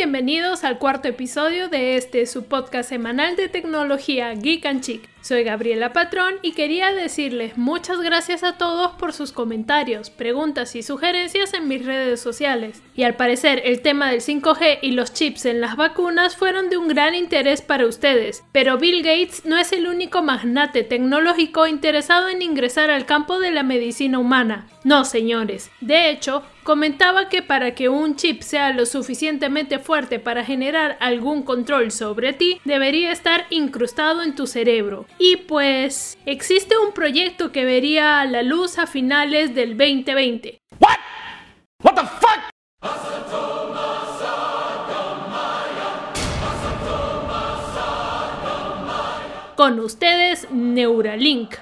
bienvenidos al cuarto episodio de este su podcast semanal de tecnología Geek and Chic. Soy Gabriela Patrón y quería decirles muchas gracias a todos por sus comentarios, preguntas y sugerencias en mis redes sociales. Y al parecer el tema del 5G y los chips en las vacunas fueron de un gran interés para ustedes, pero Bill Gates no es el único magnate tecnológico interesado en ingresar al campo de la medicina humana. No, señores. De hecho, comentaba que para que un chip sea lo suficientemente fuerte para generar algún control sobre ti, debería estar incrustado en tu cerebro. Y pues existe un proyecto que vería la luz a finales del 2020. What? What the fuck? Con ustedes, Neuralink.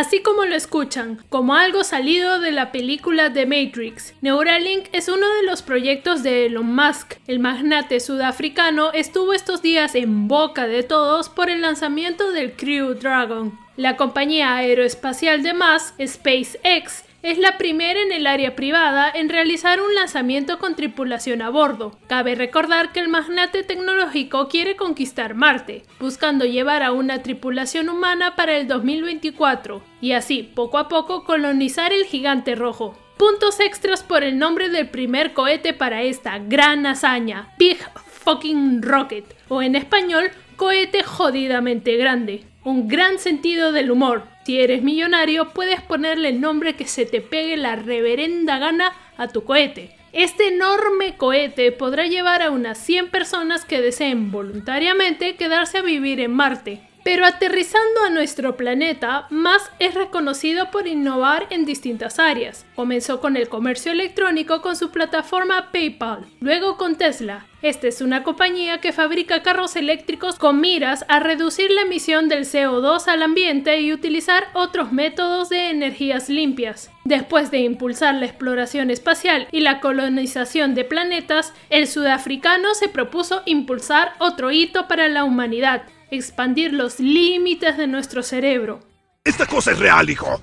Así como lo escuchan, como algo salido de la película The Matrix, Neuralink es uno de los proyectos de Elon Musk. El magnate sudafricano estuvo estos días en boca de todos por el lanzamiento del Crew Dragon. La compañía aeroespacial de Musk, SpaceX, es la primera en el área privada en realizar un lanzamiento con tripulación a bordo. Cabe recordar que el magnate tecnológico quiere conquistar Marte, buscando llevar a una tripulación humana para el 2024 y así poco a poco colonizar el gigante rojo. Puntos extras por el nombre del primer cohete para esta gran hazaña, Big Fucking Rocket, o en español, cohete jodidamente grande. Un gran sentido del humor, si eres millonario, puedes ponerle el nombre que se te pegue la reverenda gana a tu cohete. Este enorme cohete podrá llevar a unas 100 personas que deseen voluntariamente quedarse a vivir en Marte. Pero aterrizando a nuestro planeta, Musk es reconocido por innovar en distintas áreas. Comenzó con el comercio electrónico con su plataforma PayPal, luego con Tesla. Esta es una compañía que fabrica carros eléctricos con miras a reducir la emisión del CO2 al ambiente y utilizar otros métodos de energías limpias. Después de impulsar la exploración espacial y la colonización de planetas, el sudafricano se propuso impulsar otro hito para la humanidad, expandir los límites de nuestro cerebro. Esta cosa es real, hijo.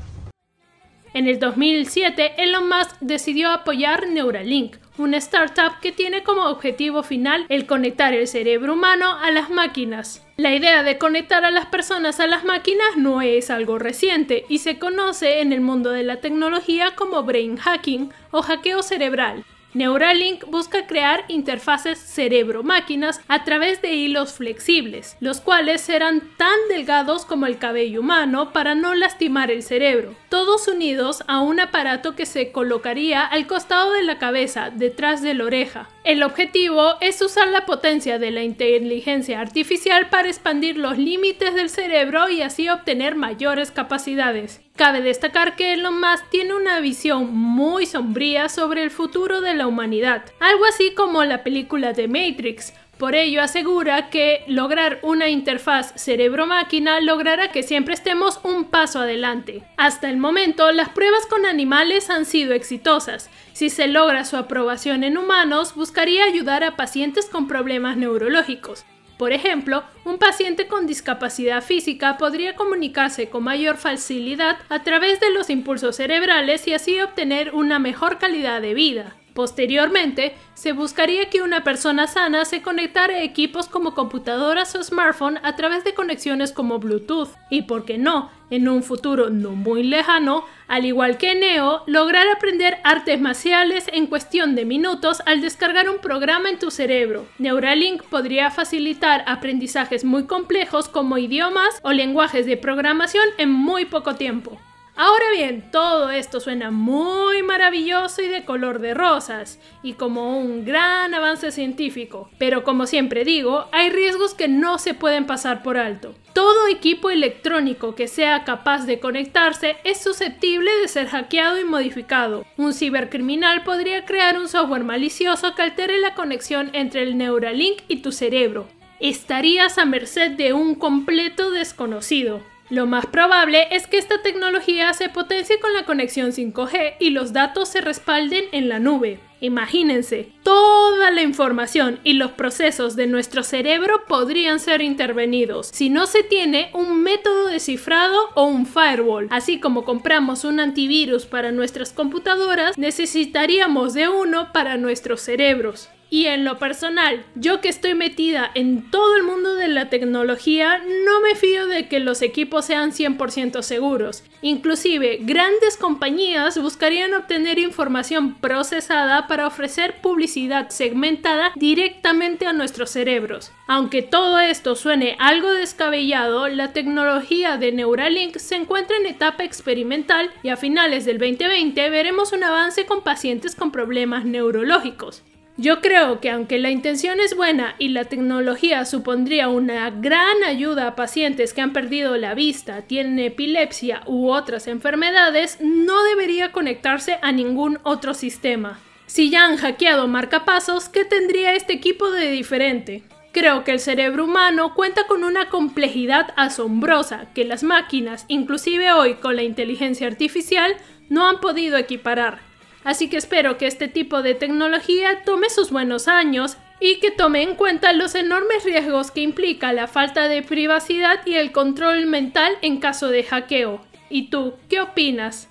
En el 2007, Elon Musk decidió apoyar Neuralink, una startup que tiene como objetivo final el conectar el cerebro humano a las máquinas. La idea de conectar a las personas a las máquinas no es algo reciente y se conoce en el mundo de la tecnología como brain hacking o hackeo cerebral. Neuralink busca crear interfaces cerebro-máquinas a través de hilos flexibles, los cuales serán tan delgados como el cabello humano para no lastimar el cerebro, todos unidos a un aparato que se colocaría al costado de la cabeza, detrás de la oreja. El objetivo es usar la potencia de la inteligencia artificial para expandir los límites del cerebro y así obtener mayores capacidades. Cabe destacar que Elon Musk tiene una visión muy sombría sobre el futuro de la humanidad, algo así como la película de Matrix. Por ello asegura que lograr una interfaz cerebro-máquina logrará que siempre estemos un paso adelante. Hasta el momento, las pruebas con animales han sido exitosas. Si se logra su aprobación en humanos, buscaría ayudar a pacientes con problemas neurológicos. Por ejemplo, un paciente con discapacidad física podría comunicarse con mayor facilidad a través de los impulsos cerebrales y así obtener una mejor calidad de vida. Posteriormente, se buscaría que una persona sana se conectara a equipos como computadoras o smartphone a través de conexiones como Bluetooth y, por qué no, en un futuro no muy lejano, al igual que Neo, lograr aprender artes marciales en cuestión de minutos al descargar un programa en tu cerebro. Neuralink podría facilitar aprendizajes muy complejos como idiomas o lenguajes de programación en muy poco tiempo. Ahora bien, todo esto suena muy maravilloso y de color de rosas, y como un gran avance científico, pero como siempre digo, hay riesgos que no se pueden pasar por alto. Todo equipo electrónico que sea capaz de conectarse es susceptible de ser hackeado y modificado. Un cibercriminal podría crear un software malicioso que altere la conexión entre el Neuralink y tu cerebro. Estarías a merced de un completo desconocido. Lo más probable es que esta tecnología se potencie con la conexión 5G y los datos se respalden en la nube. Imagínense, toda la información y los procesos de nuestro cerebro podrían ser intervenidos si no se tiene un método de cifrado o un firewall. Así como compramos un antivirus para nuestras computadoras, necesitaríamos de uno para nuestros cerebros. Y en lo personal, yo que estoy metida en todo el mundo de la tecnología, no me fío de que los equipos sean 100% seguros. Inclusive, grandes compañías buscarían obtener información procesada para ofrecer publicidad segmentada directamente a nuestros cerebros. Aunque todo esto suene algo descabellado, la tecnología de Neuralink se encuentra en etapa experimental y a finales del 2020 veremos un avance con pacientes con problemas neurológicos. Yo creo que aunque la intención es buena y la tecnología supondría una gran ayuda a pacientes que han perdido la vista, tienen epilepsia u otras enfermedades, no debería conectarse a ningún otro sistema. Si ya han hackeado marcapasos, ¿qué tendría este equipo de diferente? Creo que el cerebro humano cuenta con una complejidad asombrosa que las máquinas, inclusive hoy con la inteligencia artificial, no han podido equiparar. Así que espero que este tipo de tecnología tome sus buenos años y que tome en cuenta los enormes riesgos que implica la falta de privacidad y el control mental en caso de hackeo. ¿Y tú, qué opinas?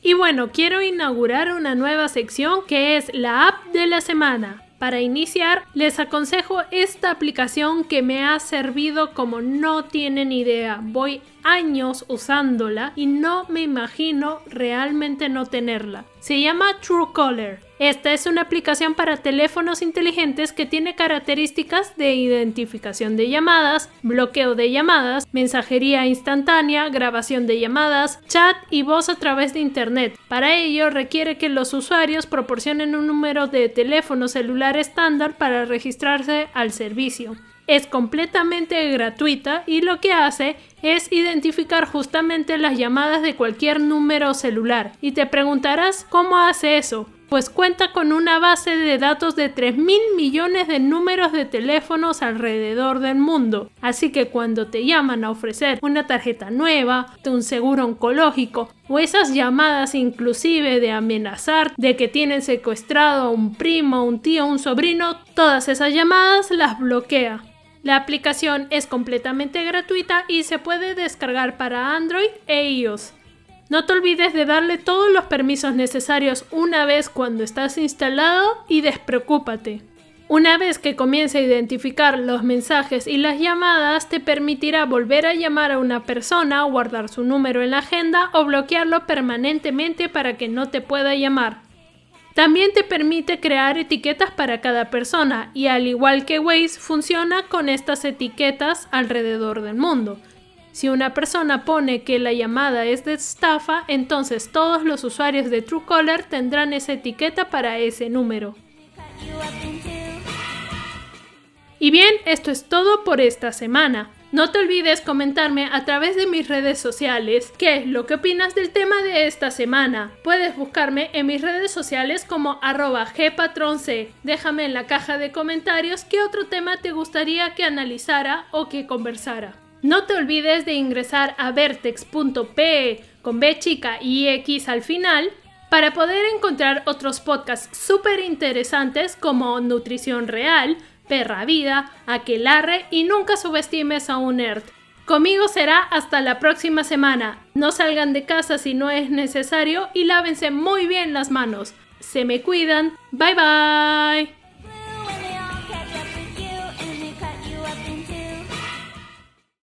Y bueno, quiero inaugurar una nueva sección que es la app de la semana. Para iniciar, les aconsejo esta aplicación que me ha servido como no tienen idea. Voy años usándola y no me imagino realmente no tenerla. Se llama Truecaller. Esta es una aplicación para teléfonos inteligentes que tiene características de identificación de llamadas, bloqueo de llamadas, mensajería instantánea, grabación de llamadas, chat y voz a través de Internet. Para ello requiere que los usuarios proporcionen un número de teléfono celular estándar para registrarse al servicio es completamente gratuita y lo que hace es identificar justamente las llamadas de cualquier número celular. Y te preguntarás cómo hace eso. Pues cuenta con una base de datos de 3 mil millones de números de teléfonos alrededor del mundo. Así que cuando te llaman a ofrecer una tarjeta nueva, un seguro oncológico o esas llamadas inclusive de amenazar de que tienen secuestrado a un primo, un tío, un sobrino, todas esas llamadas las bloquea. La aplicación es completamente gratuita y se puede descargar para Android e iOS. No te olvides de darle todos los permisos necesarios una vez cuando estás instalado y despreocúpate. Una vez que comience a identificar los mensajes y las llamadas, te permitirá volver a llamar a una persona, guardar su número en la agenda o bloquearlo permanentemente para que no te pueda llamar. También te permite crear etiquetas para cada persona y al igual que Waze funciona con estas etiquetas alrededor del mundo. Si una persona pone que la llamada es de estafa, entonces todos los usuarios de Truecaller tendrán esa etiqueta para ese número. Y bien, esto es todo por esta semana. No te olvides comentarme a través de mis redes sociales qué es lo que opinas del tema de esta semana. Puedes buscarme en mis redes sociales como arroba. Déjame en la caja de comentarios qué otro tema te gustaría que analizara o que conversara. No te olvides de ingresar a vertex.pe con B chica y X al final para poder encontrar otros podcasts súper interesantes como Nutrición Real, perra vida, aquelarre y nunca subestimes a un nerd. Conmigo será hasta la próxima semana. No salgan de casa si no es necesario y lávense muy bien las manos. Se me cuidan. Bye bye.